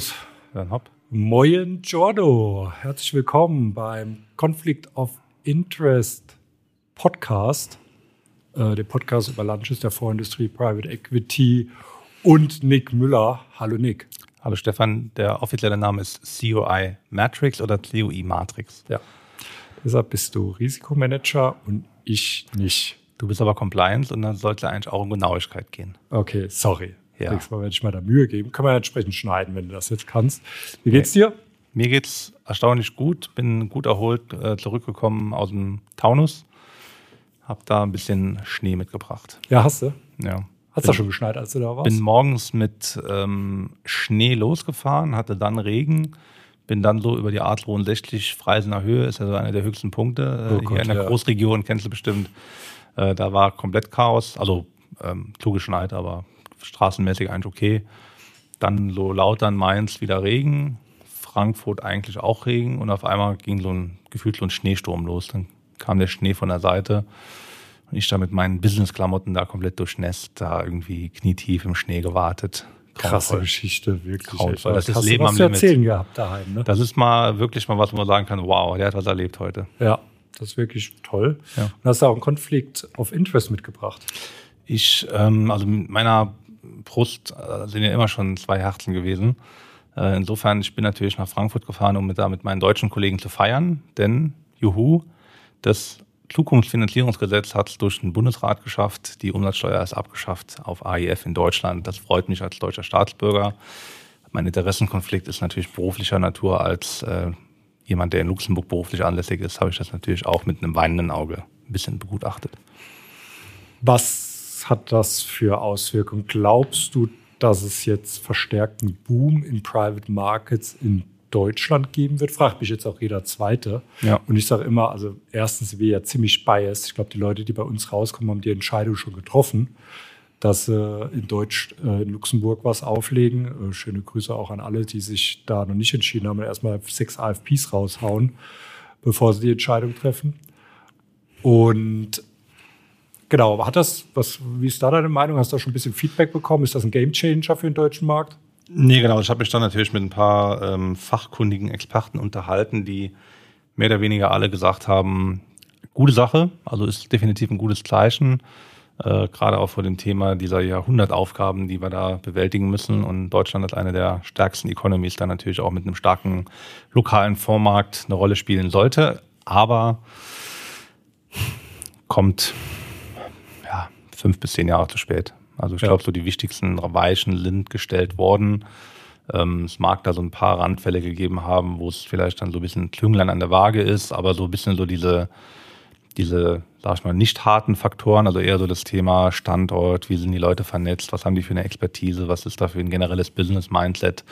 Ja, dann legen wir los. Dann hopp. Moin Giordo, herzlich willkommen beim Conflict of Interest Podcast, äh, dem Podcast über Lunches der Vorindustrie, Private Equity und Nick Müller. Hallo Nick. Hallo Stefan, der offizielle Name ist COI Matrix oder COI Matrix. Ja. Deshalb bist du Risikomanager und ich nicht. Du bist aber Compliance und dann sollte eigentlich auch um Genauigkeit gehen. Okay, sorry. Ja. Nächstes Mal werde ich mal da Mühe geben. Kann man ja entsprechend schneiden, wenn du das jetzt kannst. Wie geht's dir? Mir geht's erstaunlich gut. Bin gut erholt äh, zurückgekommen aus dem Taunus. Hab da ein bisschen Schnee mitgebracht. Ja, hast du? Ja. Hat es da schon geschneit, als du da warst? Bin morgens mit ähm, Schnee losgefahren, hatte dann Regen, bin dann so über die Adlohn 60 Freisener Höhe, ist ja so einer der höchsten Punkte äh, oh Gott, hier in der ja. Großregion, kennst du bestimmt. Äh, da war komplett Chaos, also ähm, zugeschneit, aber straßenmäßig eigentlich okay. Dann so Lautern, Mainz wieder Regen, Frankfurt eigentlich auch Regen und auf einmal ging so ein gefühlt so ein Schneesturm los. Dann kam der Schnee von der Seite und ich da mit meinen Business-Klamotten da komplett durchnässt, da irgendwie knietief im Schnee gewartet. Krasse Geschichte, wirklich. Grauenvoll. Das ist Leben was am zu erzählen gehabt daheim. Ne? Das ist mal wirklich mal was, wo man sagen kann, wow, der hat was erlebt heute. Ja, das ist wirklich toll. Ja. Und hast du auch einen Konflikt of Interest mitgebracht? Ich, ähm, also mit meiner Brust äh, sind ja immer schon zwei Herzen gewesen. Äh, insofern, ich bin natürlich nach Frankfurt gefahren, um mit, da mit meinen deutschen Kollegen zu feiern, denn, juhu, das Zukunftsfinanzierungsgesetz hat es durch den Bundesrat geschafft. Die Umsatzsteuer ist abgeschafft auf AIF in Deutschland. Das freut mich als deutscher Staatsbürger. Mein Interessenkonflikt ist natürlich beruflicher Natur. Als äh, jemand, der in Luxemburg beruflich anlässig ist, habe ich das natürlich auch mit einem weinenden Auge ein bisschen begutachtet. Was hat das für Auswirkungen? Glaubst du, dass es jetzt verstärkten Boom in Private Markets in Deutschland geben wird, fragt mich jetzt auch jeder Zweite. Ja. Und ich sage immer, also erstens, wir ja ziemlich biased. Ich glaube, die Leute, die bei uns rauskommen, haben die Entscheidung schon getroffen, dass sie äh, in Deutsch, äh, in Luxemburg was auflegen. Äh, schöne Grüße auch an alle, die sich da noch nicht entschieden haben, erstmal sechs AFPs raushauen, bevor sie die Entscheidung treffen. Und genau, hat das, was, wie ist da deine Meinung? Hast du da schon ein bisschen Feedback bekommen? Ist das ein Gamechanger für den deutschen Markt? Nee, genau. Ich habe mich dann natürlich mit ein paar ähm, fachkundigen Experten unterhalten, die mehr oder weniger alle gesagt haben, gute Sache, also ist definitiv ein gutes Zeichen, äh, gerade auch vor dem Thema dieser Jahrhundertaufgaben, die wir da bewältigen müssen. Und Deutschland als eine der stärksten Economies da natürlich auch mit einem starken lokalen Fondsmarkt eine Rolle spielen sollte. Aber kommt fünf bis zehn Jahre zu spät. Also ich ja. glaube, so die wichtigsten Weichen sind gestellt worden. Ähm, es mag da so ein paar Randfälle gegeben haben, wo es vielleicht dann so ein bisschen Klünglein an der Waage ist, aber so ein bisschen so diese, diese, sag ich mal, nicht harten Faktoren, also eher so das Thema Standort, wie sind die Leute vernetzt, was haben die für eine Expertise, was ist da für ein generelles Business-Mindset.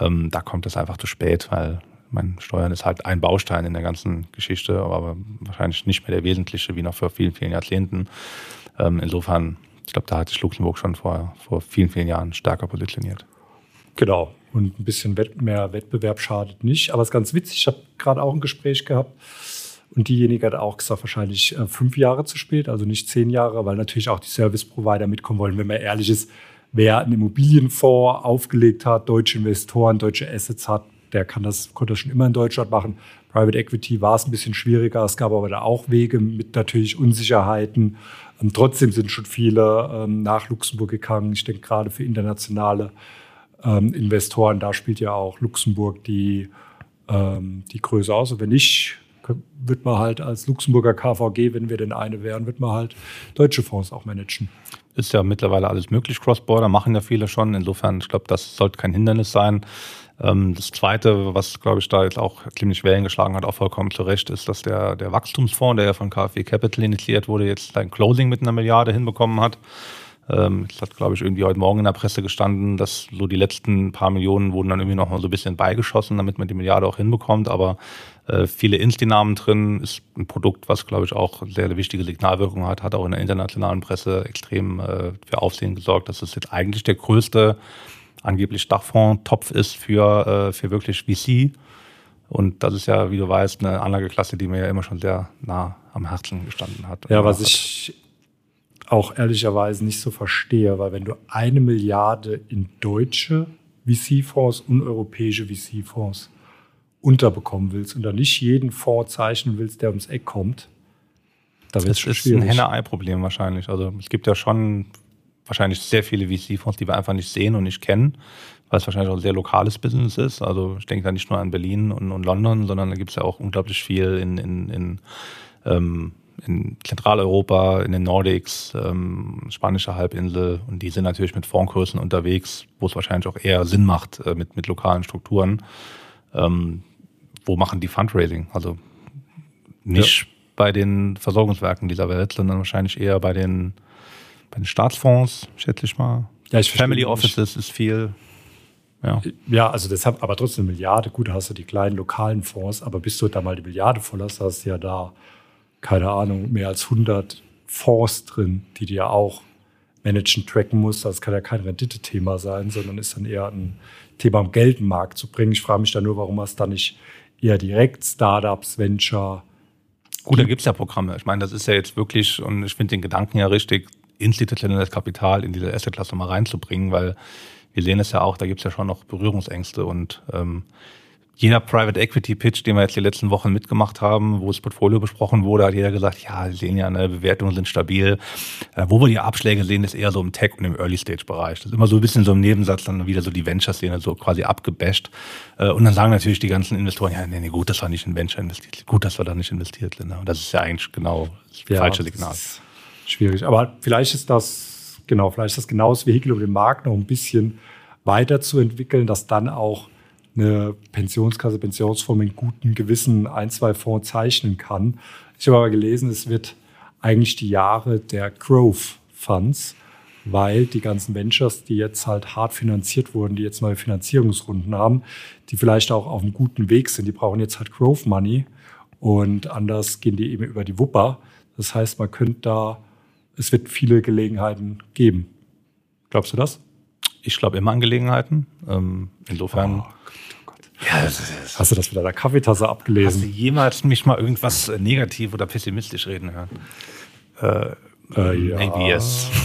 Ähm, da kommt es einfach zu spät, weil mein Steuern ist halt ein Baustein in der ganzen Geschichte, aber wahrscheinlich nicht mehr der wesentliche wie noch vor vielen, vielen Jahrzehnten. Ähm, insofern ich glaube, da hat sich Luxemburg schon vor, vor vielen, vielen Jahren stärker positioniert. Genau. Und ein bisschen mehr Wettbewerb schadet nicht. Aber es ist ganz witzig, ich habe gerade auch ein Gespräch gehabt und diejenige hat auch gesagt, wahrscheinlich äh, fünf Jahre zu spät, also nicht zehn Jahre, weil natürlich auch die Service-Provider mitkommen wollen. Wenn man ehrlich ist, wer einen Immobilienfonds aufgelegt hat, deutsche Investoren, deutsche Assets hat, der kann das, konnte das schon immer in Deutschland machen. Private Equity war es ein bisschen schwieriger. Es gab aber da auch Wege mit natürlich Unsicherheiten. Ähm, trotzdem sind schon viele ähm, nach Luxemburg gegangen. Ich denke gerade für internationale ähm, Investoren, da spielt ja auch Luxemburg die, ähm, die Größe aus. Und wenn nicht, wird man halt als Luxemburger KVG, wenn wir denn eine wären, wird man halt deutsche Fonds auch managen. Ist ja mittlerweile alles möglich, Cross-Border, machen ja viele schon. Insofern, ich glaube, das sollte kein Hindernis sein. Ähm, das Zweite, was, glaube ich, da jetzt auch ziemlich Wellen geschlagen hat, auch vollkommen zu Recht, ist, dass der, der Wachstumsfonds, der ja von KfW Capital initiiert wurde, jetzt ein Closing mit einer Milliarde hinbekommen hat. Ähm, es hat, glaube ich, irgendwie heute Morgen in der Presse gestanden, dass so die letzten paar Millionen wurden dann irgendwie noch mal so ein bisschen beigeschossen, damit man die Milliarde auch hinbekommt. Aber äh, viele Insti-Namen drin ist ein Produkt, was, glaube ich, auch sehr eine wichtige Signalwirkung hat, hat auch in der internationalen Presse extrem äh, für Aufsehen gesorgt. Das ist jetzt eigentlich der größte angeblich Dachfondstopf ist für, äh, für wirklich VC. Und das ist ja, wie du weißt, eine Anlageklasse, die mir ja immer schon sehr nah am Herzen gestanden hat. Ja, was ich auch ehrlicherweise nicht so verstehe, weil wenn du eine Milliarde in deutsche VC-Fonds und europäische VC-Fonds unterbekommen willst und da nicht jeden Fonds zeichnen willst, der ums Eck kommt, da wird es ist schwierig. ein Henne-Ei-Problem wahrscheinlich. Also es gibt ja schon wahrscheinlich sehr viele VC-Fonds, die wir einfach nicht sehen und nicht kennen, weil es wahrscheinlich auch ein sehr lokales Business ist. Also ich denke da nicht nur an Berlin und, und London, sondern da gibt es ja auch unglaublich viel in, in, in, ähm, in Zentraleuropa, in den Nordics, ähm, spanische Halbinsel und die sind natürlich mit Fondskursen unterwegs, wo es wahrscheinlich auch eher Sinn macht äh, mit, mit lokalen Strukturen. Ähm, wo machen die Fundraising? Also nicht ja. bei den Versorgungswerken dieser Welt, sondern wahrscheinlich eher bei den, bei den Staatsfonds, schätze ich mal. Ja, ich Family Offices ist viel. Ja. ja, also deshalb, aber trotzdem eine Milliarde. Gut, da hast du die kleinen lokalen Fonds, aber bis du da mal die Milliarde voll hast, hast du ja da, keine Ahnung, mehr als 100 Fonds drin, die dir auch managen, tracken musst. Das kann ja kein Rendite-Thema sein, sondern ist dann eher ein Thema am Geldmarkt zu bringen. Ich frage mich da nur, warum man es da nicht eher direkt Startups, Venture. Gut, da gibt es ja Programme. Ich meine, das ist ja jetzt wirklich, und ich finde den Gedanken ja richtig, institutionelles Kapital in diese Assetklasse mal reinzubringen, weil wir sehen es ja auch, da gibt es ja schon noch Berührungsängste und ähm, jeder Private Equity Pitch, den wir jetzt die letzten Wochen mitgemacht haben, wo das Portfolio besprochen wurde, hat jeder gesagt, ja, Sie sehen ja, ne, Bewertungen sind stabil. Äh, wo wir die Abschläge sehen, ist eher so im Tech und im Early Stage Bereich. Das ist immer so ein bisschen so im Nebensatz dann wieder so die Venture-Szene so quasi abgebasht. Äh, und dann sagen natürlich die ganzen Investoren, ja, nee, nee, gut, dass wir nicht in Venture investiert, gut, dass wir da nicht investiert sind. Ne? Und das ist ja eigentlich genau das ja, falsche Signal. Schwierig. Aber vielleicht ist das, genau, vielleicht ist das genau das Vehikel, um den Markt noch ein bisschen weiterzuentwickeln, dass dann auch eine Pensionskasse, Pensionsfonds mit gutem Gewissen ein, zwei Fonds zeichnen kann. Ich habe aber gelesen, es wird eigentlich die Jahre der Growth Funds, weil die ganzen Ventures, die jetzt halt hart finanziert wurden, die jetzt neue Finanzierungsrunden haben, die vielleicht auch auf einem guten Weg sind, die brauchen jetzt halt Growth Money und anders gehen die eben über die Wupper. Das heißt, man könnte da, es wird viele Gelegenheiten geben. Glaubst du das? Ich glaube immer an Gelegenheiten. Ähm, insofern. Oh. Ja, Hast du das mit deiner Kaffeetasse abgelesen? Hast du jemals mich mal irgendwas negativ oder pessimistisch reden hören? Äh, äh, ja. Maybe yes.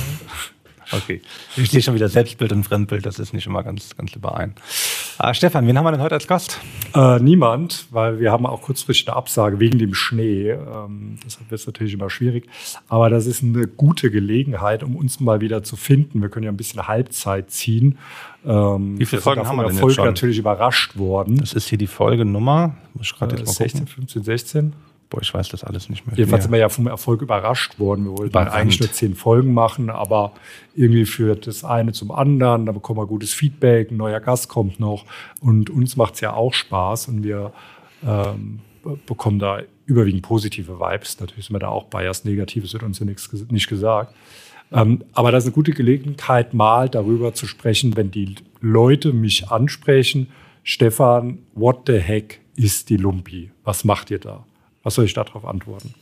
Okay. Ich sehe schon wieder Selbstbild und Fremdbild, das ist nicht immer ganz, ganz überein. Ah, Stefan, wen haben wir denn heute als Gast? Äh, niemand, weil wir haben auch kurzfristig eine Absage wegen dem Schnee. Ähm, deshalb wird es natürlich immer schwierig. Aber das ist eine gute Gelegenheit, um uns mal wieder zu finden. Wir können ja ein bisschen Halbzeit ziehen. Ähm, Wie viele Folgen haben wir denn Erfolg jetzt schon? natürlich überrascht worden. Das ist hier die Folgenummer. Muss ich gerade äh, 16, 15, 16. Boah, ich weiß das alles nicht mehr. Jedenfalls sind wir ja vom Erfolg überrascht worden. Wir wollten Überrannt. eigentlich nur zehn Folgen machen, aber irgendwie führt das eine zum anderen. Da bekommen wir gutes Feedback, ein neuer Gast kommt noch. Und uns macht es ja auch Spaß und wir ähm, bekommen da überwiegend positive Vibes. Natürlich sind wir da auch Bias Negatives, wird uns ja nichts, nicht gesagt. Ähm, aber das ist eine gute Gelegenheit, mal darüber zu sprechen, wenn die Leute mich ansprechen. Stefan, what the heck ist die Lumpi? Was macht ihr da? Was soll ich darauf antworten?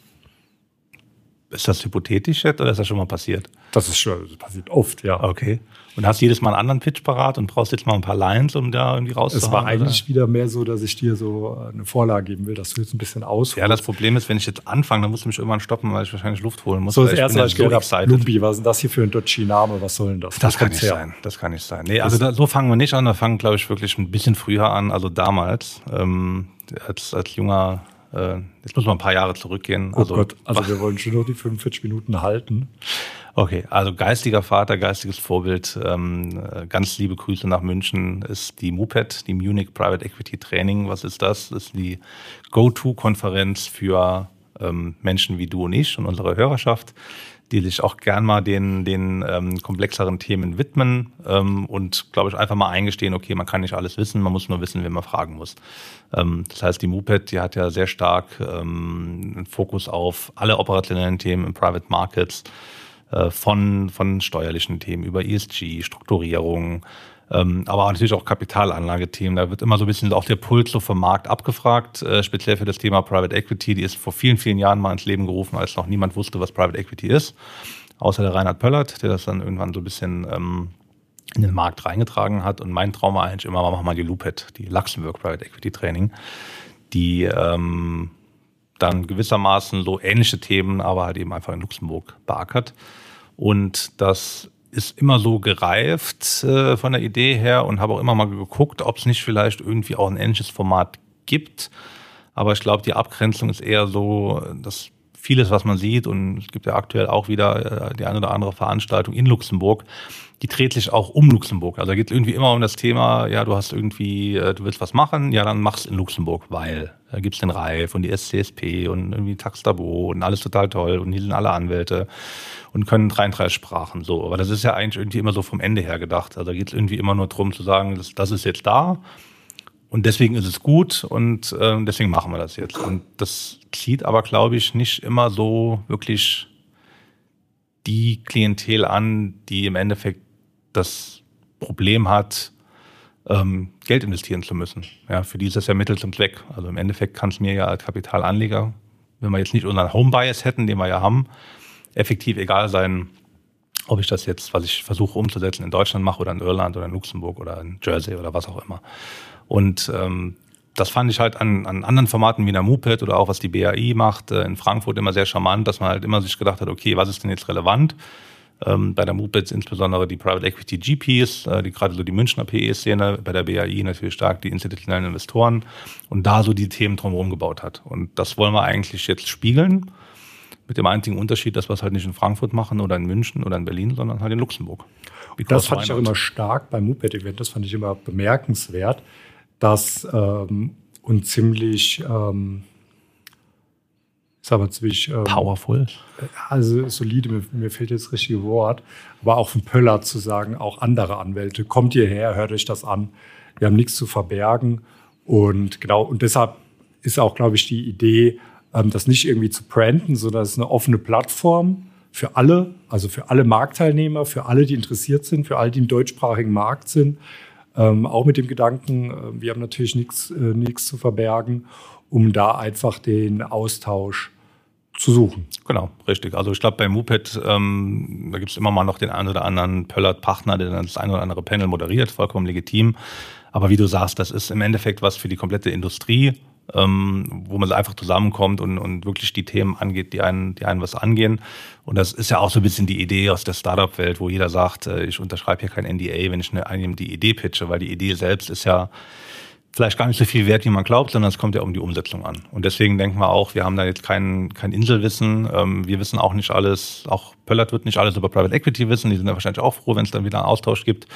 Ist das hypothetisch jetzt oder ist das schon mal passiert? Das ist schon, das passiert oft, ja. Okay. Und hast jedes Mal einen anderen Pitch parat und brauchst jetzt mal ein paar Lines, um da irgendwie rauszuhauen? Es war eigentlich oder? wieder mehr so, dass ich dir so eine Vorlage geben will, dass du jetzt ein bisschen ausholst. Ja, das Problem ist, wenn ich jetzt anfange, dann musst du mich irgendwann stoppen, weil ich wahrscheinlich Luft holen muss. So das erste, was ich gehört habe, Lumpi, was ist denn das hier für ein Dodgy-Name? Was soll denn das? Das, kann nicht her? sein. Das kann nicht sein. Nee, also da, so fangen wir nicht an. Wir fangen, glaube ich, wirklich ein bisschen früher an, also damals, ähm, als, als junger äh, jetzt muss man ein paar Jahre zurückgehen. Oh also, Gott, also wir wollen schon noch die 45 Minuten halten. Okay, also geistiger Vater, geistiges Vorbild, ähm, äh, ganz liebe Grüße nach München ist die MUPET, die Munich Private Equity Training. Was ist das? Das ist die Go-To-Konferenz für ähm, Menschen wie du und ich und unsere Hörerschaft die sich auch gern mal den, den ähm, komplexeren Themen widmen ähm, und, glaube ich, einfach mal eingestehen, okay, man kann nicht alles wissen, man muss nur wissen, wen man fragen muss. Ähm, das heißt, die MUPET, die hat ja sehr stark ähm, einen Fokus auf alle operationellen Themen im Private Markets, äh, von, von steuerlichen Themen über ESG, Strukturierung, aber natürlich auch Kapitalanlagethemen. Da wird immer so ein bisschen auch der Puls so vom Markt abgefragt, äh, speziell für das Thema Private Equity. Die ist vor vielen, vielen Jahren mal ins Leben gerufen, als noch niemand wusste, was Private Equity ist. Außer der Reinhard Pöllert, der das dann irgendwann so ein bisschen ähm, in den Markt reingetragen hat. Und mein Traum war eigentlich immer, machen wir mal die Lupet, die Luxemburg Private Equity Training, die ähm, dann gewissermaßen so ähnliche Themen, aber halt eben einfach in Luxemburg beackert. Und das ist immer so gereift äh, von der Idee her und habe auch immer mal geguckt, ob es nicht vielleicht irgendwie auch ein ähnliches Format gibt. Aber ich glaube, die Abgrenzung ist eher so, dass vieles, was man sieht, und es gibt ja aktuell auch wieder äh, die eine oder andere Veranstaltung in Luxemburg, die dreht sich auch um Luxemburg. Also da geht irgendwie immer um das Thema, ja, du hast irgendwie, äh, du willst was machen, ja, dann mach's in Luxemburg, weil da gibt's den Reif und die SCSP und irgendwie Taxtabo und alles total toll und hier sind alle Anwälte und können 33 Sprachen so. Aber das ist ja eigentlich irgendwie immer so vom Ende her gedacht. Also da geht's irgendwie immer nur drum zu sagen, das, das ist jetzt da und deswegen ist es gut und äh, deswegen machen wir das jetzt. Und das zieht aber, glaube ich, nicht immer so wirklich die Klientel an, die im Endeffekt das Problem hat, ähm, Geld investieren zu müssen. Ja, für die ist das ja Mittel zum Zweck. Also im Endeffekt kann es mir ja als Kapitalanleger, wenn wir jetzt nicht unseren Home-Bias hätten, den wir ja haben, effektiv egal sein, ob ich das jetzt, was ich versuche umzusetzen, in Deutschland mache oder in Irland oder in Luxemburg oder in Jersey oder was auch immer. Und ähm, das fand ich halt an, an anderen Formaten wie der MUPET oder auch was die BAI macht äh, in Frankfurt immer sehr charmant, dass man halt immer sich gedacht hat, okay, was ist denn jetzt relevant? Ähm, bei der MUPET insbesondere die Private Equity GPs, äh, die gerade so die Münchner PE-Szene, bei der BAI natürlich stark die institutionellen Investoren und da so die Themen drumherum gebaut hat. Und das wollen wir eigentlich jetzt spiegeln. Mit dem einzigen Unterschied, dass wir es halt nicht in Frankfurt machen oder in München oder in Berlin, sondern halt in Luxemburg. Das fand ich auch immer stark beim MUPET-Event, das fand ich immer bemerkenswert, dass ähm, und ziemlich ähm, sag mal, ziemlich ähm, powerful. Also solide, mir, mir, fehlt jetzt das richtige Wort, aber auch von Pöller zu sagen, auch andere Anwälte, kommt hierher, hört euch das an. Wir haben nichts zu verbergen. Und genau, und deshalb ist auch, glaube ich, die Idee, ähm, das nicht irgendwie zu branden, sondern es ist eine offene Plattform für alle, also für alle Marktteilnehmer, für alle, die interessiert sind, für alle, die im deutschsprachigen Markt sind. Ähm, auch mit dem Gedanken, äh, wir haben natürlich nichts äh, nichts zu verbergen, um da einfach den Austausch zu suchen. Genau, richtig. Also ich glaube bei Muped, ähm, da gibt es immer mal noch den einen oder anderen Pöllert-Partner, der dann das ein oder andere Panel moderiert, vollkommen legitim. Aber wie du sagst, das ist im Endeffekt was für die komplette Industrie, ähm, wo man einfach zusammenkommt und, und wirklich die Themen angeht, die einen, die einen was angehen. Und das ist ja auch so ein bisschen die Idee aus der Startup-Welt, wo jeder sagt, äh, ich unterschreibe hier kein NDA, wenn ich einem die Idee pitche, weil die Idee selbst ist ja vielleicht gar nicht so viel wert, wie man glaubt, sondern es kommt ja um die Umsetzung an. Und deswegen denken wir auch, wir haben da jetzt kein, kein Inselwissen. Ähm, wir wissen auch nicht alles, auch Pöllert wird nicht alles über Private Equity wissen. Die sind ja wahrscheinlich auch froh, wenn es dann wieder einen Austausch gibt.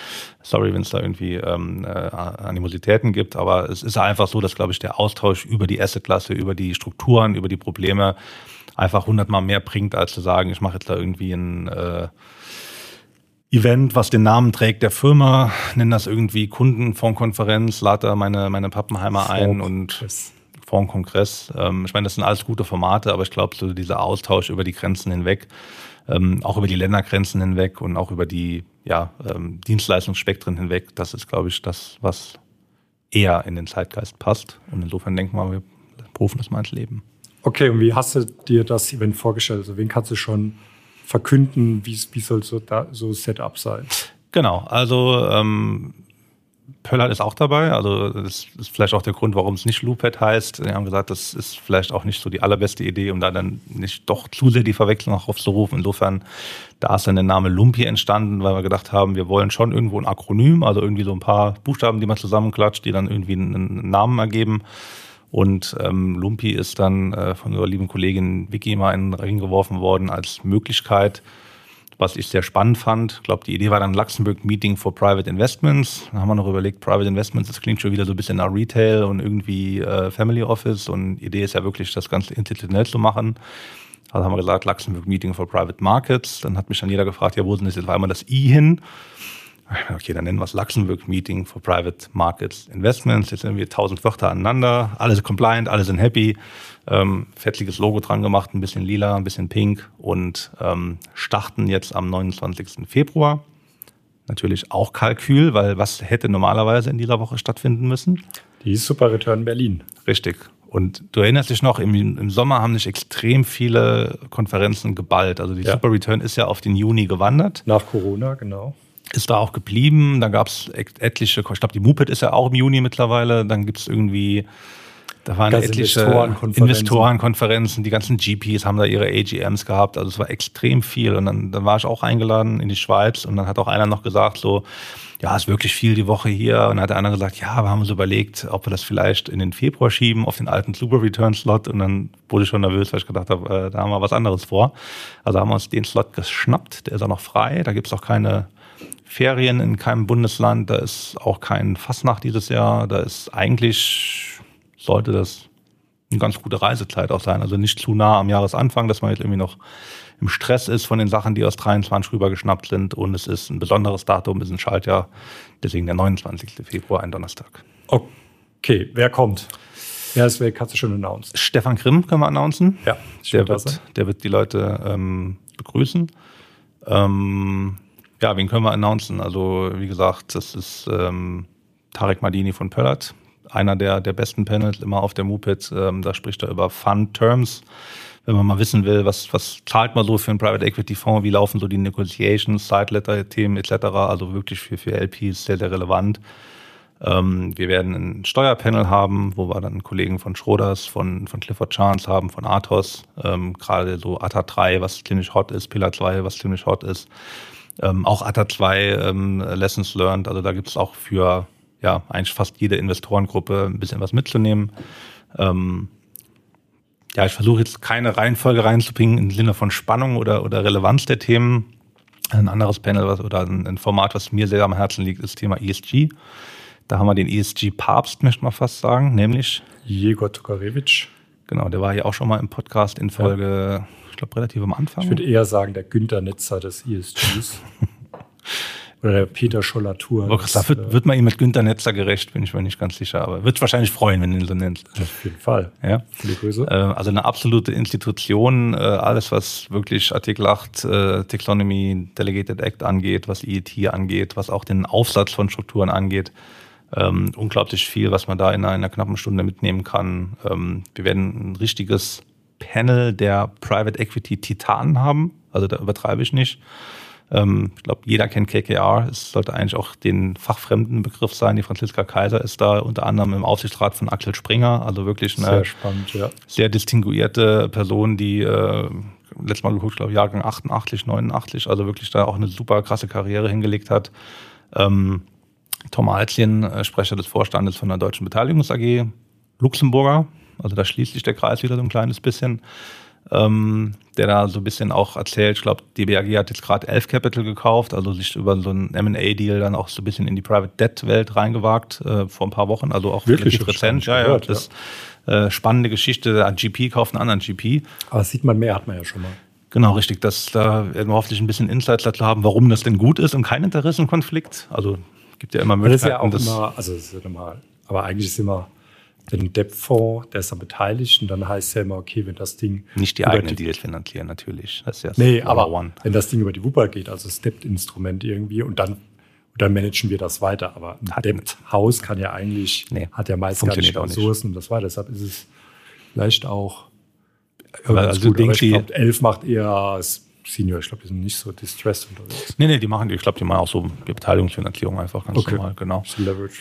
Sorry, wenn es da irgendwie ähm, äh, Animositäten gibt. Aber es ist einfach so, dass, glaube ich, der Austausch über die Assetklasse, über die Strukturen, über die Probleme einfach hundertmal mehr bringt, als zu sagen, ich mache jetzt da irgendwie ein äh, Event, was den Namen trägt der Firma, nennen das irgendwie Kundenfondskonferenz, lade da meine, meine Pappenheimer ein und Fondkongress. Ähm, ich meine, das sind alles gute Formate, aber ich glaube, so dieser Austausch über die Grenzen hinweg, ähm, auch über die Ländergrenzen hinweg und auch über die ja, ähm, Dienstleistungsspektren hinweg, das ist, glaube ich, das, was eher in den Zeitgeist passt. Und insofern denken wir, wir rufen das mal ins Leben. Okay, und wie hast du dir das Event vorgestellt? Also wen kannst du schon verkünden, wie, wie soll so, da, so Setup sein? Genau, also ähm, Pöllert ist auch dabei. Also das ist vielleicht auch der Grund, warum es nicht Loopad heißt. Wir haben gesagt, das ist vielleicht auch nicht so die allerbeste Idee, um da dann nicht doch zu sehr die Verwechslung auch aufzurufen. Insofern, da ist dann der Name Lumpi entstanden, weil wir gedacht haben, wir wollen schon irgendwo ein Akronym, also irgendwie so ein paar Buchstaben, die man zusammenklatscht, die dann irgendwie einen Namen ergeben. Und ähm, Lumpi ist dann äh, von unserer lieben Kollegin Vicky mal in den Ring geworfen worden als Möglichkeit, was ich sehr spannend fand. Ich glaube, die Idee war dann Luxemburg Meeting for Private Investments. Da haben wir noch überlegt, Private Investments, das klingt schon wieder so ein bisschen nach Retail und irgendwie äh, Family Office. Und die Idee ist ja wirklich, das Ganze institutionell zu machen. Also haben wir gesagt, Luxemburg Meeting for Private Markets. Dann hat mich dann jeder gefragt, ja, wo sind jetzt einmal das I hin? Okay, dann nennen wir es Luxemburg Meeting for Private Markets Investments. Jetzt sind wir tausend Wörter aneinander, alle sind compliant, alle sind happy. Ähm, fettliges Logo dran gemacht, ein bisschen lila, ein bisschen pink und ähm, starten jetzt am 29. Februar. Natürlich auch Kalkül, weil was hätte normalerweise in dieser Woche stattfinden müssen? Die Super Return Berlin. Richtig. Und du erinnerst dich noch, im, im Sommer haben sich extrem viele Konferenzen geballt. Also die ja. Super Return ist ja auf den Juni gewandert. Nach Corona, genau ist da auch geblieben. Da gab es etliche, ich glaube, die Muped ist ja auch im Juni mittlerweile. Dann gibt es irgendwie Da waren etliche Investorenkonferenzen. Investorenkonferenzen, die ganzen GPs haben da ihre AGMs gehabt, also es war extrem viel. Und dann, dann war ich auch eingeladen in die Schweiz und dann hat auch einer noch gesagt, so, ja, ist wirklich viel die Woche hier. Und dann hat der andere gesagt, ja, wir haben uns überlegt, ob wir das vielleicht in den Februar schieben, auf den alten Super Return Slot. Und dann wurde ich schon nervös, weil ich gedacht habe, äh, da haben wir was anderes vor. Also haben wir uns den Slot geschnappt, der ist auch noch frei, da gibt's auch keine Ferien in keinem Bundesland, da ist auch kein Fastnacht dieses Jahr, da ist eigentlich, sollte das eine ganz gute Reisezeit auch sein. Also nicht zu nah am Jahresanfang, dass man jetzt irgendwie noch im Stress ist von den Sachen, die aus 23 rübergeschnappt sind. Und es ist ein besonderes Datum, ist ein Schaltjahr, deswegen der 29. Februar, ein Donnerstag. Okay, wer kommt? Ist weg? Hast du schon announced? Stefan Grimm können wir announcen. Ja, der wird, der wird die Leute ähm, begrüßen. Ähm, ja, wen können wir announcen? Also, wie gesagt, das ist ähm, Tarek Madini von Pöllert, einer der, der besten Panels immer auf der Muped. Ähm, da spricht er über Fund Terms wenn man mal wissen will, was, was zahlt man so für einen Private Equity Fonds, wie laufen so die Negotiations, Side-Letter-Themen etc. Also wirklich für, für LPs sehr, sehr relevant. Ähm, wir werden ein Steuerpanel haben, wo wir dann Kollegen von Schroders, von, von Clifford Chance haben, von Athos, ähm, gerade so ATA 3, was ziemlich hot ist, Pillar 2, was ziemlich hot ist. Ähm, auch ATA 2 ähm, Lessons Learned, also da gibt es auch für ja eigentlich fast jede Investorengruppe ein bisschen was mitzunehmen. Ähm, ja, ich versuche jetzt keine Reihenfolge reinzubringen im Sinne von Spannung oder, oder Relevanz der Themen. Ein anderes Panel was, oder ein, Format, was mir sehr am Herzen liegt, ist das Thema ESG. Da haben wir den ESG-Papst, möchte man fast sagen, nämlich Jegor Tokarewitsch. Genau, der war hier auch schon mal im Podcast in Folge, ja. Ich glaube, relativ am Anfang. Ich würde eher sagen, der Günther Netzer des ESGs. Oder der Peter Schollatur. Da wird, äh, wird man ihm mit Günter Netzer gerecht, bin ich mir nicht ganz sicher. Aber wird wahrscheinlich freuen, wenn du ihn so nennst. Auf jeden Fall. Ja. Viele Grüße. Äh, also eine absolute Institution. Äh, alles, was wirklich Artikel 8 Taxonomy Delegated Act angeht, was EET angeht, was auch den Aufsatz von Strukturen angeht. Ähm, unglaublich viel, was man da in einer, in einer knappen Stunde mitnehmen kann. Ähm, wir werden ein richtiges Panel der Private Equity Titanen haben. Also da übertreibe ich nicht. Ähm, ich glaube, jeder kennt KKR. Es sollte eigentlich auch den fachfremden Begriff sein. Die Franziska Kaiser ist da unter anderem im Aufsichtsrat von Axel Springer. Also wirklich eine sehr, spannend, ja. sehr distinguierte Person, die äh, letztes Mal geguckt, glaube Jahrgang 88, 89, also wirklich da auch eine super krasse Karriere hingelegt hat. Ähm, Tom Alzien, äh, Sprecher des Vorstandes von der Deutschen Beteiligungs AG, Luxemburger, also da schließt sich der Kreis wieder so ein kleines bisschen ähm, der da so ein bisschen auch erzählt, ich glaube, die BAG hat jetzt gerade Elf Capital gekauft, also sich über so einen M&A-Deal dann auch so ein bisschen in die Private Debt-Welt reingewagt äh, vor ein paar Wochen, also auch wirklich rezent. Ja, ja, das ja. Äh, spannende Geschichte, ein GP kauft einen anderen GP. Aber das sieht man mehr, hat man ja schon mal. Genau, richtig. Das, da werden wir hoffentlich ein bisschen Insights dazu haben, warum das denn gut ist und kein Interessenkonflikt. Also gibt ja immer Möglichkeiten. Das ist ja auch immer, also das ist ja normal. Aber eigentlich ist immer den Debt-Fonds, der ist dann beteiligt und dann heißt es ja immer, okay, wenn das Ding. Nicht die eigenen Deals finanzieren, natürlich. Das ist ja nee, aber one. wenn das Ding über die Wupper geht, also das Debt-Instrument irgendwie und dann, dann managen wir das weiter. Aber ein Debt-Haus kann ja eigentlich, nee, hat ja meist gar nicht Ressourcen und das weiter. Deshalb ist es vielleicht auch. Aber also gut, aber ich glaube, elf macht eher Senior. Ich glaube, die sind nicht so distressed unterwegs. Nee, nee, die machen die. Ich glaube, die machen auch so Beteiligungsfinanzierung einfach ganz okay. normal. Genau.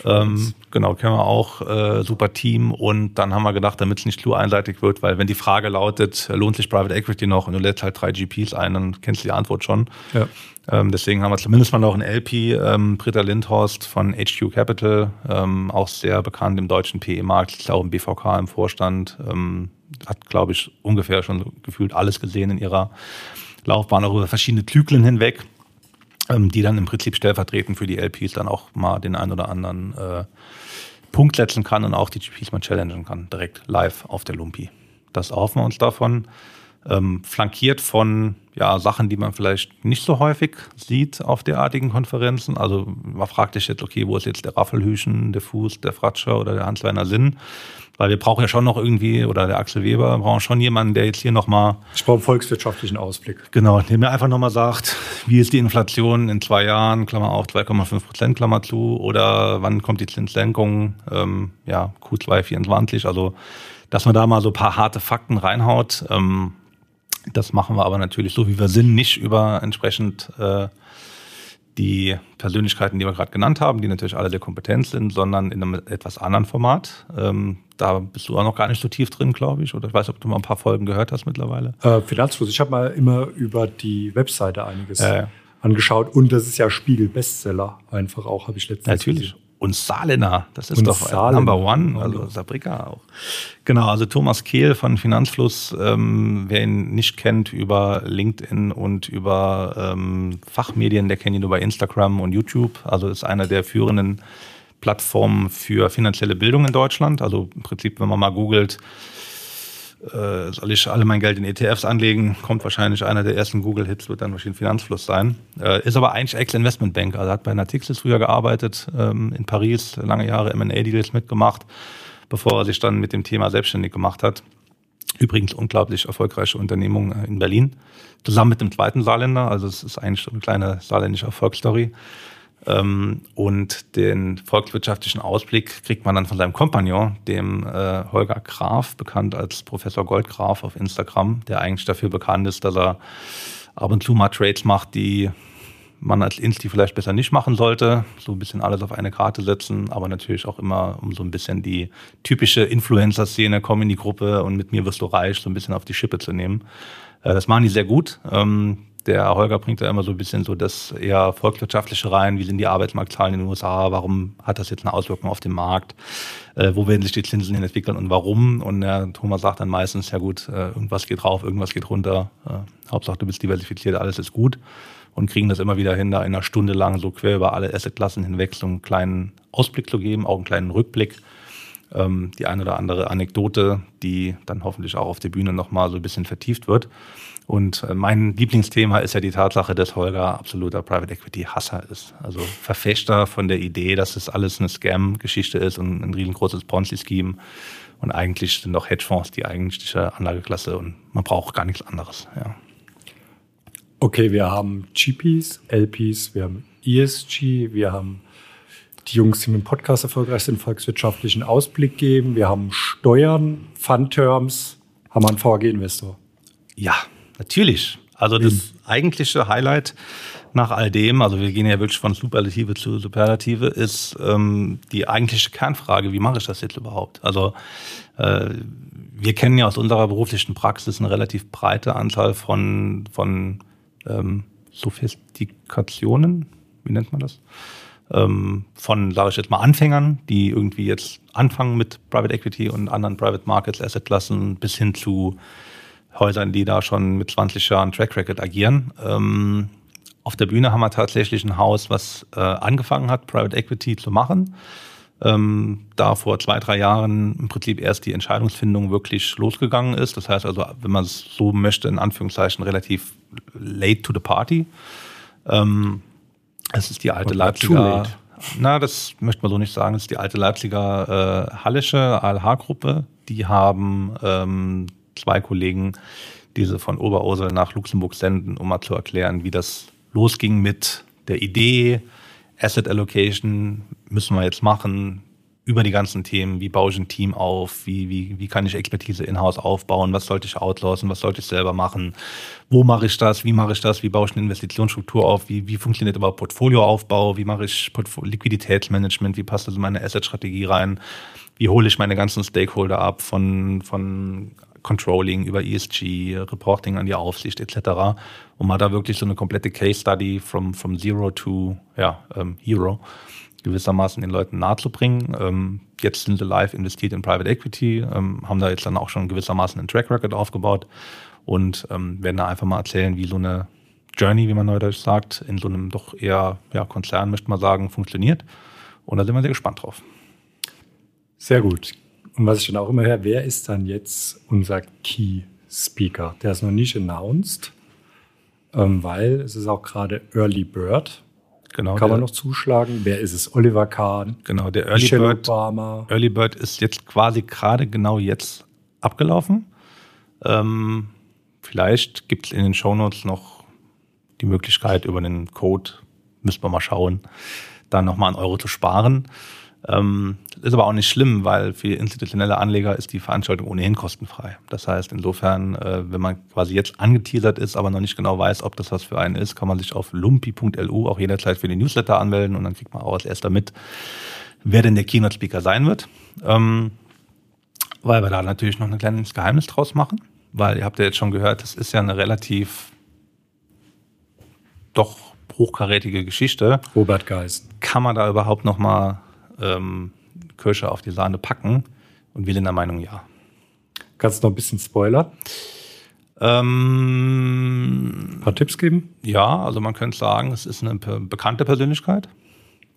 Ähm, genau, kennen wir auch. Äh, super Team. Und dann haben wir gedacht, damit es nicht zu einseitig wird, weil wenn die Frage lautet, lohnt sich Private Equity noch und du lädst halt drei GPs ein, dann kennst du die Antwort schon. Ja. Ähm, deswegen haben wir zumindest mal noch einen LP, ähm, Britta Lindhorst von HQ Capital, ähm, auch sehr bekannt im deutschen PE-Markt, ich glaube im BVK im Vorstand, ähm, hat, glaube ich, ungefähr schon gefühlt alles gesehen in ihrer Laufbahn auch über verschiedene Zyklen hinweg, ähm, die dann im Prinzip stellvertretend für die LPs dann auch mal den einen oder anderen äh, Punkt setzen kann und auch die GPs mal challengen kann, direkt live auf der Lumpi. Das erhoffen wir uns davon. Ähm, flankiert von ja, Sachen, die man vielleicht nicht so häufig sieht auf derartigen Konferenzen. Also man fragt sich jetzt, okay, wo ist jetzt der Raffelhüschen, der Fuß, der Fratscher oder der Hans-Werner Sinn? Weil wir brauchen ja schon noch irgendwie, oder der Axel Weber, wir brauchen schon jemanden, der jetzt hier nochmal. Ich brauche einen volkswirtschaftlichen Ausblick. Genau, der mir einfach nochmal sagt, wie ist die Inflation in zwei Jahren, Klammer auf, 2,5 Prozent, Klammer zu, oder wann kommt die Zinssenkung, ähm, ja, Q2 24, also, dass man da mal so ein paar harte Fakten reinhaut. Ähm, das machen wir aber natürlich so, wie wir sind, nicht über entsprechend äh, die Persönlichkeiten, die wir gerade genannt haben, die natürlich alle sehr kompetent sind, sondern in einem etwas anderen Format. Ähm, da bist du auch noch gar nicht so tief drin, glaube ich. Oder ich weiß, ob du mal ein paar Folgen gehört hast mittlerweile. Äh, Finanzfluss. Ich habe mal immer über die Webseite einiges äh. angeschaut. Und das ist ja Spiegel-Bestseller einfach auch, habe ich letztens Natürlich. Gesehen. Und Salena, das ist und doch Salena. Number One, also Sabrika auch. Genau, also Thomas Kehl von Finanzfluss, ähm, wer ihn nicht kennt über LinkedIn und über ähm, Fachmedien, der kennt ihn über Instagram und YouTube. Also ist einer der führenden Plattformen für finanzielle Bildung in Deutschland. Also im Prinzip, wenn man mal googelt, äh, soll ich alle mein Geld in ETFs anlegen, kommt wahrscheinlich einer der ersten Google-Hits, wird dann wahrscheinlich Finanzfluss sein. Äh, ist aber eigentlich Ex-Investmentbank, also hat bei Natixis früher gearbeitet, ähm, in Paris, lange Jahre M&A-Deals mitgemacht, bevor er sich dann mit dem Thema selbstständig gemacht hat. Übrigens unglaublich erfolgreiche Unternehmung äh, in Berlin, zusammen mit dem zweiten Saarländer, also es ist eigentlich so eine kleine saarländische Erfolgsstory. Ähm, und den volkswirtschaftlichen Ausblick kriegt man dann von seinem Kompagnon, dem äh, Holger Graf, bekannt als Professor Goldgraf auf Instagram, der eigentlich dafür bekannt ist, dass er ab und zu mal Trades macht, die man als Insti vielleicht besser nicht machen sollte. So ein bisschen alles auf eine Karte setzen, aber natürlich auch immer, um so ein bisschen die typische Influencer-Szene, komm in die Gruppe und mit mir wirst du reich, so ein bisschen auf die Schippe zu nehmen. Äh, das machen die sehr gut. Der Holger bringt da immer so ein bisschen so das eher volkswirtschaftliche rein. Wie sind die Arbeitsmarktzahlen in den USA? Warum hat das jetzt eine Auswirkung auf den Markt? Äh, wo werden sich die Zinsen hin entwickeln und warum? Und der Thomas sagt dann meistens, ja gut, äh, irgendwas geht rauf, irgendwas geht runter. Äh, Hauptsache du bist diversifiziert, alles ist gut. Und kriegen das immer wieder hin, da in einer Stunde lang so quer über alle Assetklassen hinweg so einen kleinen Ausblick zu geben, auch einen kleinen Rückblick. Ähm, die eine oder andere Anekdote, die dann hoffentlich auch auf der Bühne nochmal so ein bisschen vertieft wird. Und äh, mein Lieblingsthema ist ja die Tatsache, dass Holger absoluter Private Equity Hasser ist. Also Verfechter von der Idee, dass es alles eine Scam-Geschichte ist und ein riesengroßes Ponzi-Scheme. Und eigentlich sind doch Hedgefonds die eigentliche Anlageklasse und man braucht gar nichts anderes. Ja. Okay, wir haben GPs, LPs, wir haben ESG, wir haben die Jungs, die mit dem Podcast erfolgreich sind, volkswirtschaftlichen Ausblick geben, wir haben Steuern, Fund-Terms, haben wir einen VAG-Investor. Ja, Natürlich. Also das mhm. eigentliche Highlight nach all dem, also wir gehen ja wirklich von Superlative zu Superlative, ist ähm, die eigentliche Kernfrage, wie mache ich das jetzt überhaupt? Also äh, wir kennen ja aus unserer beruflichen Praxis eine relativ breite Anzahl von, von ähm, Sophistikationen, wie nennt man das? Ähm, von, sage ich jetzt mal, Anfängern, die irgendwie jetzt anfangen mit Private Equity und anderen Private Markets, Assetklassen, bis hin zu Häusern, die da schon mit 20 Jahren Track Record agieren. Ähm, auf der Bühne haben wir tatsächlich ein Haus, was äh, angefangen hat, Private Equity zu machen. Ähm, da vor zwei, drei Jahren im Prinzip erst die Entscheidungsfindung wirklich losgegangen ist. Das heißt also, wenn man es so möchte, in Anführungszeichen relativ late to the party. Ähm, es ist die alte Leipziger. Na, das möchte man so nicht sagen. Es ist die alte Leipziger äh, Hallische ALH-Gruppe. Die haben ähm, zwei Kollegen diese von Oberursel nach Luxemburg senden, um mal zu erklären, wie das losging mit der Idee, Asset Allocation müssen wir jetzt machen, über die ganzen Themen, wie baue ich ein Team auf, wie, wie, wie kann ich Expertise in-house aufbauen, was sollte ich outsourcen, was sollte ich selber machen, wo mache ich das, wie mache ich das, wie baue ich eine Investitionsstruktur auf, wie, wie funktioniert überhaupt Portfolioaufbau, wie mache ich Portfo Liquiditätsmanagement, wie passt das in meine Asset-Strategie rein, wie hole ich meine ganzen Stakeholder ab von, von Controlling, über ESG, Reporting an die Aufsicht etc. Und man da wirklich so eine komplette Case Study from, from Zero to ja, ähm, Hero gewissermaßen den Leuten nahezubringen. Ähm, jetzt sind sie live investiert in Private Equity, ähm, haben da jetzt dann auch schon gewissermaßen einen Track Record aufgebaut und ähm, werden da einfach mal erzählen, wie so eine Journey, wie man neudeutsch sagt, in so einem doch eher ja, Konzern, möchte man sagen, funktioniert. Und da sind wir sehr gespannt drauf. Sehr gut. Und was ich dann auch immer höre, wer ist dann jetzt unser Key Speaker? Der ist noch nicht announced, ähm, weil es ist auch gerade Early Bird. Genau, Kann man noch zuschlagen? Wer ist es? Oliver Kahn? Genau, der Early Michelle Bird. Obama. Early Bird ist jetzt quasi gerade genau jetzt abgelaufen. Ähm, vielleicht gibt es in den Shownotes noch die Möglichkeit, über den Code, müssen wir mal schauen, da nochmal einen Euro zu sparen. Ähm, ist aber auch nicht schlimm, weil für institutionelle Anleger ist die Veranstaltung ohnehin kostenfrei. Das heißt, insofern, äh, wenn man quasi jetzt angeteasert ist, aber noch nicht genau weiß, ob das was für einen ist, kann man sich auf lumpi.lu auch jederzeit für den Newsletter anmelden und dann kriegt man auch als erster mit, wer denn der Keynote-Speaker sein wird. Ähm, weil wir da natürlich noch ein kleines Geheimnis draus machen, weil ihr habt ja jetzt schon gehört, das ist ja eine relativ doch hochkarätige Geschichte. Robert Geisen. Kann man da überhaupt noch mal ähm, Kirsche auf die Sahne packen? Und wir sind der Meinung, ja. Kannst du noch ein bisschen spoilern? Ähm, ein paar Tipps geben? Ja, also man könnte sagen, es ist eine bekannte Persönlichkeit.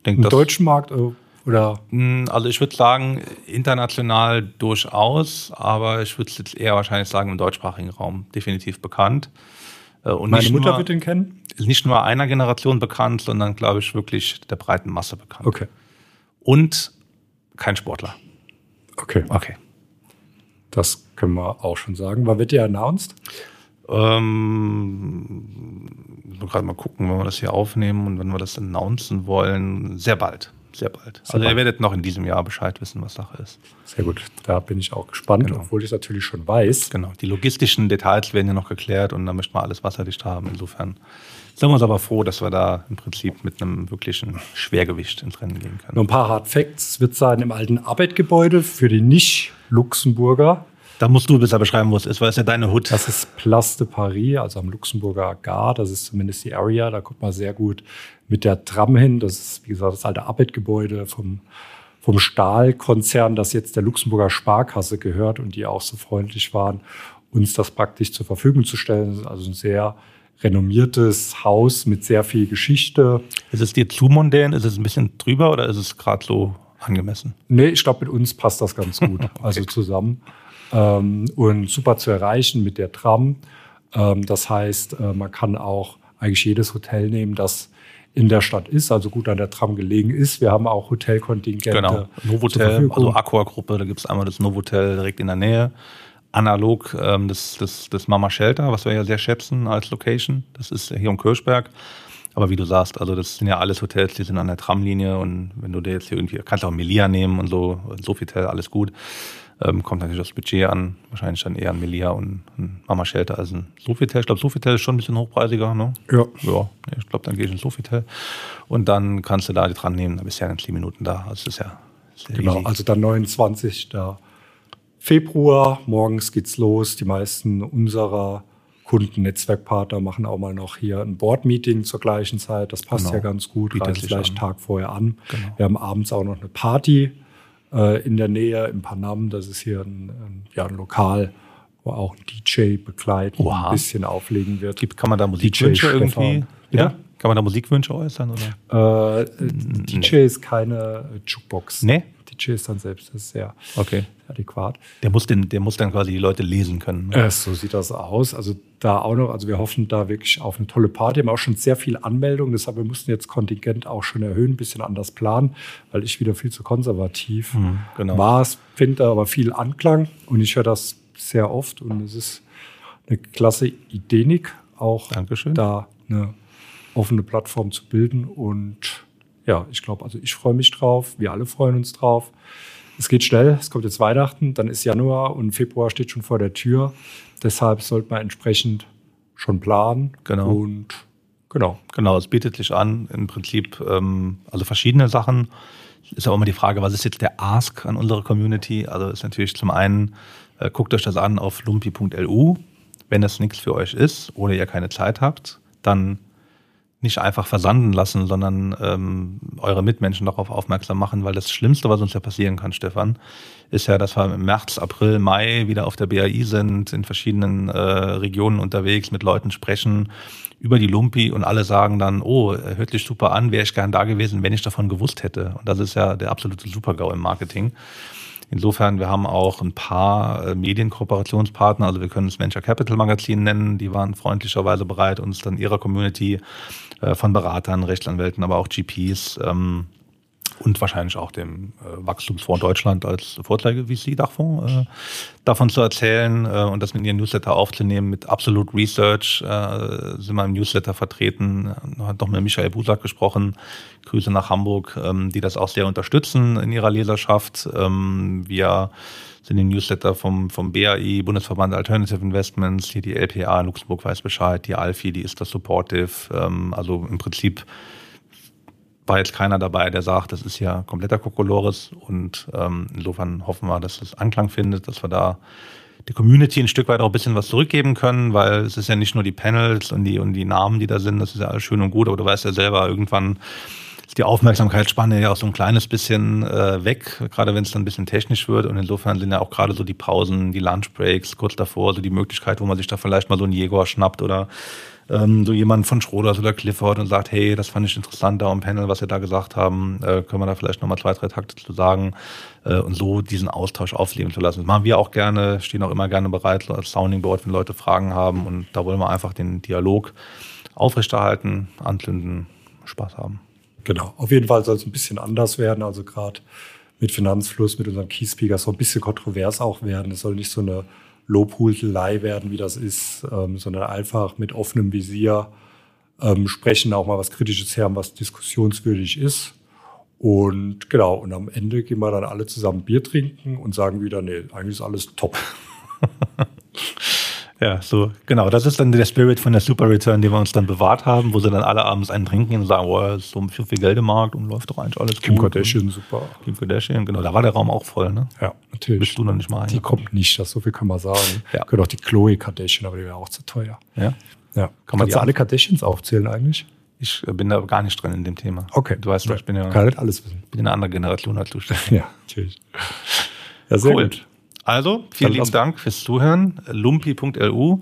Im deutschen Markt äh, oder? Hm, also ich würde sagen, international durchaus, aber ich würde jetzt eher wahrscheinlich sagen, im deutschsprachigen Raum definitiv bekannt. Äh, und Meine Mutter nur, wird ihn kennen? Nicht nur einer Generation bekannt, sondern glaube ich wirklich der breiten Masse bekannt. Okay. Und kein Sportler. Okay. Okay. Das können wir auch schon sagen. Wann wird der announced? Ähm, gerade mal gucken, wenn wir das hier aufnehmen und wenn wir das announcen wollen. Sehr bald. Sehr bald. Sehr also bald. ihr werdet noch in diesem Jahr Bescheid wissen, was Sache ist. Sehr gut. Da bin ich auch gespannt, genau. obwohl ich es natürlich schon weiß. Genau. Die logistischen Details werden ja noch geklärt und da möchte man alles wasserdicht haben. Insofern sind wir uns aber froh, dass wir da im Prinzip mit einem wirklichen Schwergewicht ins Rennen gehen können. Nur ein paar Hard Facts. Wird sein im alten Arbeitgebäude für die Nicht-Luxemburger. Da musst du besser beschreiben, wo es ist, weil es ja deine Hut. Das ist Place de Paris, also am Luxemburger Gar. Das ist zumindest die Area. Da kommt man sehr gut mit der Tram hin. Das ist, wie gesagt, das alte Arbeitgebäude vom, vom Stahlkonzern, das jetzt der Luxemburger Sparkasse gehört und die auch so freundlich waren, uns das praktisch zur Verfügung zu stellen. Also ein sehr renommiertes Haus mit sehr viel Geschichte. Ist es dir zu mondän? Ist es ein bisschen drüber oder ist es gerade so angemessen? Nee, ich glaube, mit uns passt das ganz gut. okay. Also zusammen ähm, und super zu erreichen mit der Tram. Ähm, das heißt, äh, man kann auch eigentlich jedes Hotel nehmen, das in der Stadt ist, also gut an der Tram gelegen ist. Wir haben auch Hotelkontingente. Genau, Novotel, also Aqua-Gruppe, da gibt es einmal das Novotel direkt in der Nähe. Analog ähm, das, das, das Mama Shelter, was wir ja sehr schätzen als Location. Das ist hier um Kirchberg. Aber wie du sagst, also das sind ja alles Hotels, die sind an der Tramlinie und wenn du dir jetzt hier irgendwie, kannst auch Melia nehmen und so, Sofitel, alles gut. Ähm, kommt natürlich das Budget an, wahrscheinlich dann eher ein Melia und ein Mama Shelter als ein Sofitel. Ich glaube, Sofitel ist schon ein bisschen hochpreisiger, ne? Ja. Ja, ich glaube, dann gehe ich in Sofitel. Und dann kannst du da die dran nehmen, dann bist du ja in 10 Minuten da. Also das ist ja Genau, easy. also dann 29. Februar, morgens geht's los. Die meisten unserer Kunden, Netzwerkpartner machen auch mal noch hier ein Board-Meeting zur gleichen Zeit. Das passt genau. ja ganz gut, reicht vielleicht einen Tag vorher an. Genau. Wir haben abends auch noch eine Party äh, in der Nähe im Panam. Das ist hier ein, ein, ja, ein Lokal, wo auch ein DJ begleitet ein bisschen auflegen wird. Gibt, kann man da Musikwünsche irgendwie? Ja? Kann man da Musikwünsche äußern? Oder? Äh, DJ ist keine Jukebox. Nee? DJ ist dann selbst, das ist sehr okay. adäquat. Der muss, den, der muss dann quasi die Leute lesen können. Ne? Äh, so sieht das aus. Also da auch noch, also wir hoffen da wirklich auf eine tolle Party. Wir haben auch schon sehr viel Anmeldungen, deshalb wir mussten jetzt Kontingent auch schon erhöhen, ein bisschen anders planen, weil ich wieder viel zu konservativ mhm, genau. war. Es finde aber viel Anklang und ich höre das sehr oft und es ist eine klasse Idee, Nick, auch Dankeschön. da eine offene Plattform zu bilden und ja, ich glaube, also ich freue mich drauf, wir alle freuen uns drauf. Es geht schnell, es kommt jetzt Weihnachten, dann ist Januar und Februar steht schon vor der Tür. Deshalb sollte man entsprechend schon planen. Genau. Und genau. Genau, es bietet sich an, im Prinzip, ähm, also verschiedene Sachen. Ist auch immer die Frage, was ist jetzt der Ask an unsere Community? Also ist natürlich zum einen, äh, guckt euch das an auf lumpi.lu. Wenn das nichts für euch ist oder ihr keine Zeit habt, dann nicht einfach versanden lassen, sondern ähm, eure Mitmenschen darauf aufmerksam machen, weil das Schlimmste, was uns ja passieren kann, Stefan, ist ja, dass wir im März, April, Mai wieder auf der BAI sind, in verschiedenen äh, Regionen unterwegs, mit Leuten sprechen über die Lumpi und alle sagen dann, oh, hört sich super an, wäre ich gern da gewesen, wenn ich davon gewusst hätte. Und das ist ja der absolute Supergau im Marketing. Insofern, wir haben auch ein paar äh, Medienkooperationspartner, also wir können es Venture Capital Magazin nennen, die waren freundlicherweise bereit, uns dann ihrer Community äh, von Beratern, Rechtsanwälten, aber auch GPs ähm, und wahrscheinlich auch dem äh, Wachstumsfonds Deutschland als Vorzeige-VC-Dachfonds äh, davon zu erzählen äh, und das mit ihren Newsletter aufzunehmen. Mit Absolute Research äh, sind wir im Newsletter vertreten. Hat doch mit Michael Busak gesprochen. Grüße nach Hamburg, ähm, die das auch sehr unterstützen in ihrer Leserschaft. Ähm, wir sind die Newsletter vom, vom BAI, Bundesverband Alternative Investments, hier die LPA, Luxemburg weiß Bescheid, die Alfi, die ist das Supportive. Ähm, also im Prinzip war jetzt keiner dabei, der sagt, das ist ja kompletter Kokolores. Und ähm, insofern hoffen wir, dass das Anklang findet, dass wir da die Community ein Stück weit auch ein bisschen was zurückgeben können, weil es ist ja nicht nur die Panels und die, und die Namen, die da sind, das ist ja alles schön und gut, aber du weißt ja selber, irgendwann ist die Aufmerksamkeitsspanne ja auch so ein kleines bisschen äh, weg, gerade wenn es dann ein bisschen technisch wird. Und insofern sind ja auch gerade so die Pausen, die Lunchbreaks kurz davor, so die Möglichkeit, wo man sich da vielleicht mal so einen Jäger schnappt oder ähm, so jemand von Schroders oder Clifford und sagt, hey, das fand ich interessant da im Panel, was Sie da gesagt haben, äh, können wir da vielleicht nochmal zwei, drei Takte zu sagen äh, und so diesen Austausch aufleben zu lassen. Das machen wir auch gerne, stehen auch immer gerne bereit als Sounding Board, wenn Leute Fragen haben und da wollen wir einfach den Dialog aufrechterhalten, anzünden, Spaß haben. Genau, auf jeden Fall soll es ein bisschen anders werden, also gerade mit Finanzfluss, mit unserem Key Speaker, so ein bisschen kontrovers auch werden. Es soll nicht so eine Lobhudelei werden, wie das ist, ähm, sondern einfach mit offenem Visier ähm, sprechen, auch mal was Kritisches her, was diskussionswürdig ist. Und genau, und am Ende gehen wir dann alle zusammen Bier trinken und sagen wieder, nee, eigentlich ist alles top. Ja, so, genau. Das ist dann der Spirit von der Super Return, den wir uns dann bewahrt haben, wo sie dann alle abends einen trinken und sagen, oh, ist so viel, viel Geld im Markt und läuft doch eigentlich alles Kim gut. Kardashian, super. Kim Kardashian, genau. Da war der Raum auch voll, ne? Ja, natürlich. Bist du noch nicht mal Die kommt nicht, das so viel kann man sagen. Ja. Gehört auch die Chloe Kardashian, aber die wäre auch zu teuer. Ja? Ja. Kann man jetzt alle Kardashians aufzählen eigentlich? Ich bin da gar nicht drin in dem Thema. Okay. Du weißt, ja. ich bin ja. Kann nicht alles wissen. bin in einer anderen Generation als du. Ja, natürlich. Ja, sehr cool. gut. Also, vielen lieben Dank fürs Zuhören. lumpi.lu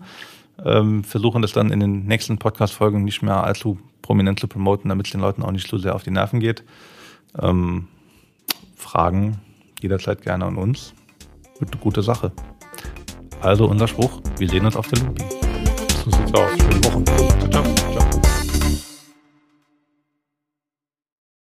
ähm, versuchen das dann in den nächsten Podcast-Folgen nicht mehr allzu prominent zu promoten, damit es den Leuten auch nicht zu sehr auf die Nerven geht. Ähm, Fragen jederzeit gerne an uns. Wird eine gute Sache. Also unser Spruch, wir sehen uns auf der Lupi. So sieht's aus. Schöne Woche. Ciao, ciao.